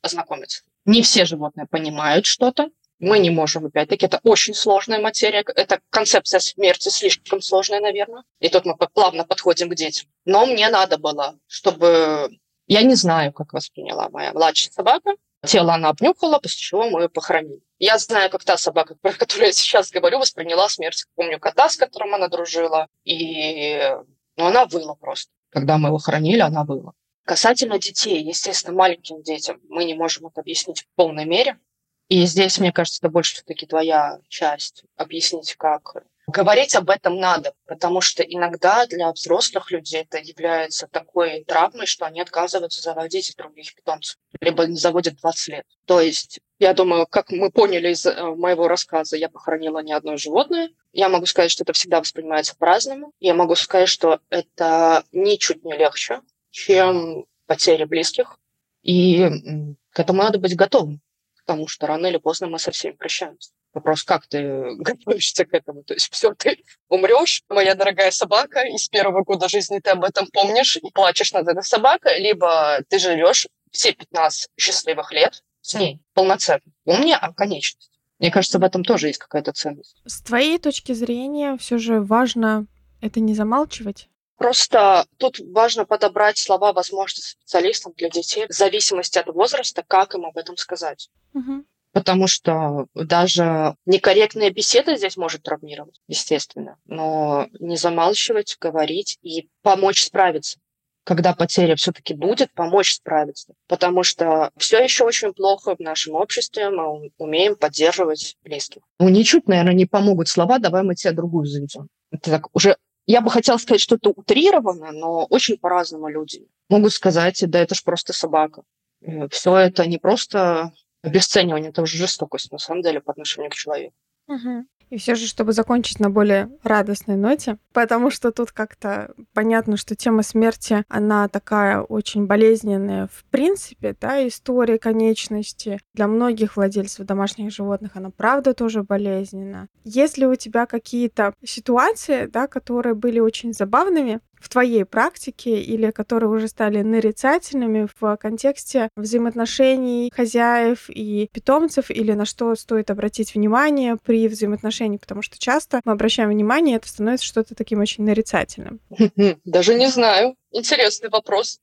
ознакомиться. Не все животные понимают что-то, мы не можем, опять-таки, это очень сложная материя, это концепция смерти слишком сложная, наверное. И тут мы плавно подходим к детям. Но мне надо было, чтобы... Я не знаю, как восприняла моя младшая собака. Тело она обнюхала, после чего мы ее похоронили. Я знаю, как та собака, про которую я сейчас говорю, восприняла смерть. Помню кота, с которым она дружила, и ну, она выла просто. Когда мы его хоронили, она выла. Касательно детей, естественно, маленьким детям мы не можем это объяснить в полной мере. И здесь, мне кажется, это больше все-таки твоя часть, объяснить, как. Говорить об этом надо, потому что иногда для взрослых людей это является такой травмой, что они отказываются заводить других питомцев, либо не заводят 20 лет. То есть, я думаю, как мы поняли из э, моего рассказа, я похоронила не одно животное. Я могу сказать, что это всегда воспринимается по-разному. Я могу сказать, что это ничуть не легче, чем потеря близких. И к этому надо быть готовым потому что рано или поздно мы со всеми прощаемся. Вопрос, как ты готовишься к этому? То есть все, ты умрешь, моя дорогая собака, и с первого года жизни ты об этом помнишь и плачешь над этой собакой, либо ты живешь все 15 счастливых лет с ней полноценно. Помни о конечности. Мне кажется, в этом тоже есть какая-то ценность. С твоей точки зрения все же важно это не замалчивать? Просто тут важно подобрать слова, возможно, специалистам для детей в зависимости от возраста, как им об этом сказать. Мгм. Потому что даже некорректная беседа здесь может травмировать, естественно. Но не замалчивать, говорить и помочь справиться. Когда потеря все-таки будет, помочь справиться. Потому что все еще очень плохо в нашем обществе, мы умеем поддерживать близких. Ну, ничуть, наверное, не помогут слова «давай мы тебя другую заведем». Это так уже я бы хотела сказать что-то утрированное, но очень по-разному люди могут сказать, да это ж просто собака. Все это не просто обесценивание, это уже жестокость на самом деле по отношению к человеку. Мгм. И все же, чтобы закончить на более радостной ноте, потому что тут как-то понятно, что тема смерти, она такая очень болезненная в принципе, да, история конечности. Для многих владельцев домашних животных она правда тоже болезненна. Ли у тебя какие-то ситуации, да, которые были очень забавными в твоей практике или которые уже стали нарицательными в контексте взаимоотношений хозяев и питомцев или на что стоит обратить внимание при взаимоотношении, потому что часто мы обращаем внимание, и это становится что-то таким очень нарицательным. Даже не знаю. Интересный вопрос.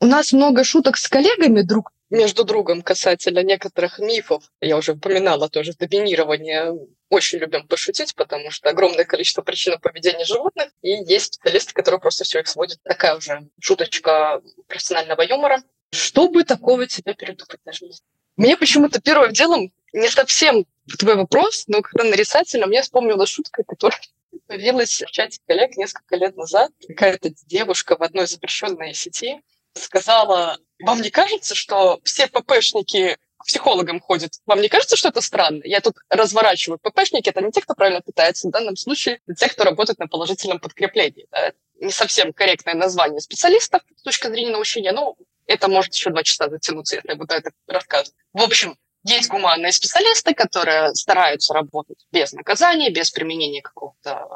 У нас много шуток с коллегами друг между другом касательно некоторых мифов. Я уже упоминала тоже доминирование. Очень любим пошутить, потому что огромное количество причин поведения животных, и есть специалисты, которые просто все их сводят. Такая уже шуточка профессионального юмора. Что бы такого тебе передумать даже не. Мне почему-то первым делом не совсем твой вопрос, но когда нарисательно, мне вспомнила шутка, которая появилась в чате коллег несколько лет назад. Какая-то девушка в одной запрещенной сети сказала, вам не кажется, что все ППшники психологам ходят? Вам не кажется, что это странно? Я тут разворачиваю. ППшники – это не те, кто правильно питается. В данном случае это те, кто работает на положительном подкреплении. Да? Не совсем корректное название специалистов с точки зрения научения, но это может еще два часа затянуться, если я буду это рассказывать. В общем, есть гуманные специалисты, которые стараются работать без наказания, без применения какого-то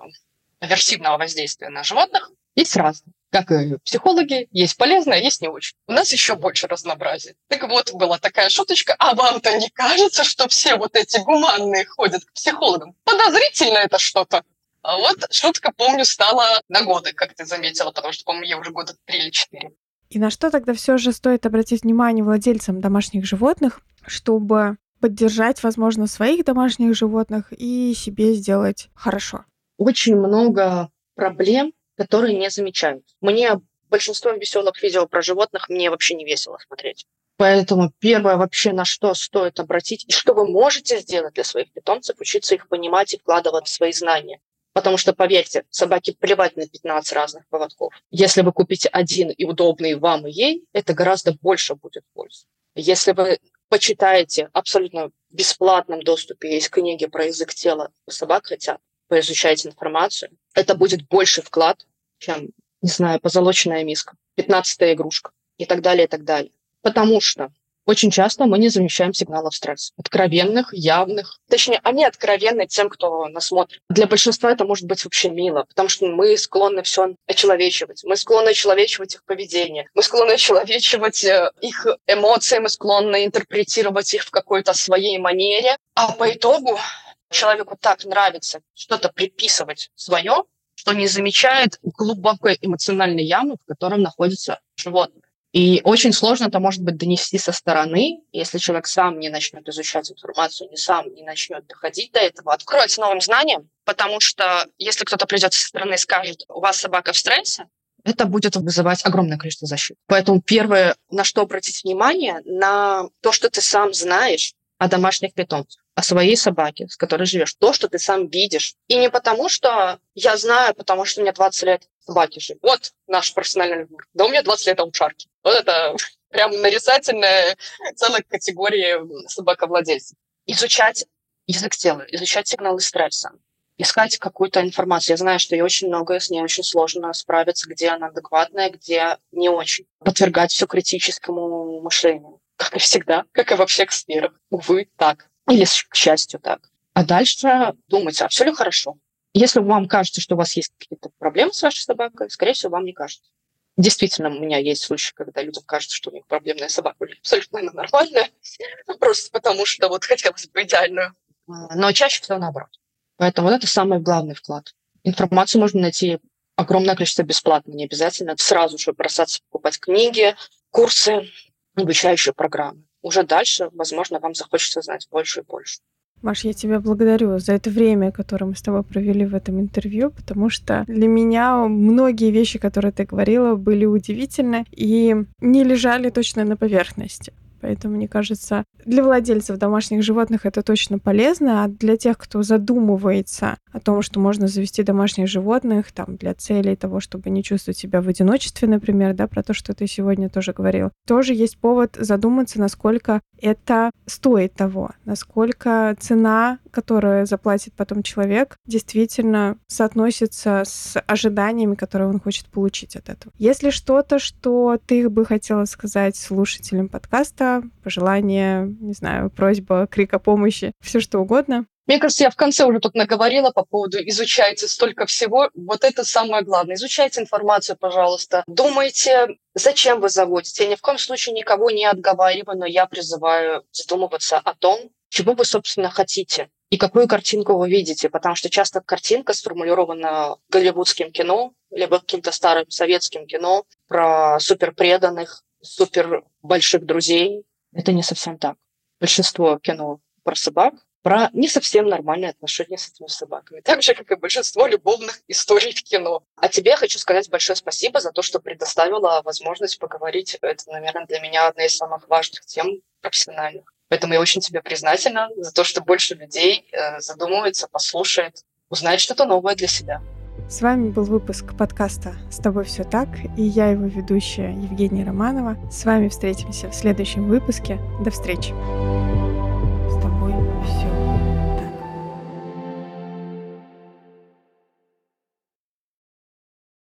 аверсивного воздействия на животных. Есть разные. Как и психологи, есть полезное, есть не очень. У нас еще больше разнообразия. Так вот, была такая шуточка. А вам-то не кажется, что все вот эти гуманные ходят к психологам? Подозрительно это что-то. А вот шутка, помню, стала на годы, как ты заметила, потому что, помню, я уже года три или четыре. И на что тогда все же стоит обратить внимание владельцам домашних животных, чтобы поддержать, возможно, своих домашних животных и себе сделать хорошо? Очень много проблем, которые не замечают. Мне большинство веселых видео про животных мне вообще не весело смотреть. Поэтому первое вообще, на что стоит обратить, и что вы можете сделать для своих питомцев, учиться их понимать и вкладывать в свои знания. Потому что, поверьте, собаке плевать на 15 разных поводков. Если вы купите один и удобный вам и ей, это гораздо больше будет пользы. Если вы почитаете абсолютно бесплатном доступе, есть книги про язык тела, собак хотят, поизучайте информацию, это будет больше вклад, чем, не знаю, позолоченная миска, пятнадцатая игрушка и так далее, и так далее. Потому что очень часто мы не замечаем сигналов стресса. Откровенных, явных. Точнее, они откровенны тем, кто нас смотрит. Для большинства это может быть вообще мило, потому что мы склонны все очеловечивать. Мы склонны очеловечивать их поведение. Мы склонны очеловечивать э, их эмоции, мы склонны интерпретировать их в какой-то своей манере. А по итогу человеку так нравится что-то приписывать свое, что не замечает глубокой эмоциональной ямы, в котором находится животное. И очень сложно это может быть донести со стороны, если человек сам не начнет изучать информацию, не сам не начнет доходить до этого, откроется новым знанием, потому что если кто-то придет со стороны и скажет, у вас собака в стрессе, это будет вызывать огромное количество защит. Поэтому первое, на что обратить внимание, на то, что ты сам знаешь о домашних питомцах о своей собаке, с которой живешь, то, что ты сам видишь. И не потому, что я знаю, потому что меня 20 лет собаки живут. Вот наш профессиональный выбор. Да у меня 20 лет аучарки. Вот это прям нарицательная целая категория собаковладельцев. Изучать язык тела, изучать сигналы стресса, искать какую-то информацию. Я знаю, что ей очень много, с ней очень сложно справиться, где она адекватная, где не очень. Подвергать все критическому мышлению. Как и всегда, как и во всех сферах. Увы, так. Или, к счастью, так. А дальше думать, а все ли хорошо. Если вам кажется, что у вас есть какие-то проблемы с вашей собакой, скорее всего, вам не кажется. Действительно, у меня есть случаи, когда людям кажется, что у них проблемная собака или абсолютно она нормальная, просто потому что вот хотелось бы идеальную. А, Но чаще всего наоборот. Поэтому вот это самый главный вклад. Информацию можно найти огромное количество бесплатно, не обязательно сразу же бросаться покупать книги, курсы, обучающие программы. Уже дальше, возможно, вам захочется знать больше и больше. Маш, я тебя благодарю за это время, которое мы с тобой провели в этом интервью, потому что для меня многие вещи, которые ты говорила, были удивительны и не лежали точно на поверхности. Поэтому, мне кажется, для владельцев домашних животных это точно полезно, а для тех, кто задумывается о том, что можно завести домашних животных там, для целей того, чтобы не чувствовать себя в одиночестве, например, да, про то, что ты сегодня тоже говорил, тоже есть повод задуматься, насколько это стоит того, насколько цена, которую заплатит потом человек, действительно соотносится с ожиданиями, которые он хочет получить от этого. Если что-то, что ты бы хотела сказать слушателям подкаста, пожелание, не знаю, просьба, крик о помощи, все что угодно. Мне кажется, я в конце уже тут наговорила по поводу изучайте столько всего. Вот это самое главное. Изучайте информацию, пожалуйста. Думайте, зачем вы заводите. Я ни в коем случае никого не отговариваю, но я призываю задумываться о том, чего вы, собственно, хотите и какую картинку вы видите, потому что часто картинка сформулирована голливудским кино, либо каким-то старым советским кино про суперпреданных, супер больших друзей. Это не совсем так. Большинство кино про собак про не совсем нормальные отношения с этими собаками. Так же, как и большинство любовных историй в кино. А тебе я хочу сказать большое спасибо за то, что предоставила возможность поговорить. Это, наверное, для меня одна из самых важных тем профессиональных. Поэтому я очень тебе признательна за то, что больше людей э, задумывается, послушает, узнает что-то новое для себя. С вами был выпуск подкаста «С тобой все так» и я его ведущая Евгения Романова. С вами встретимся в следующем выпуске. До встречи!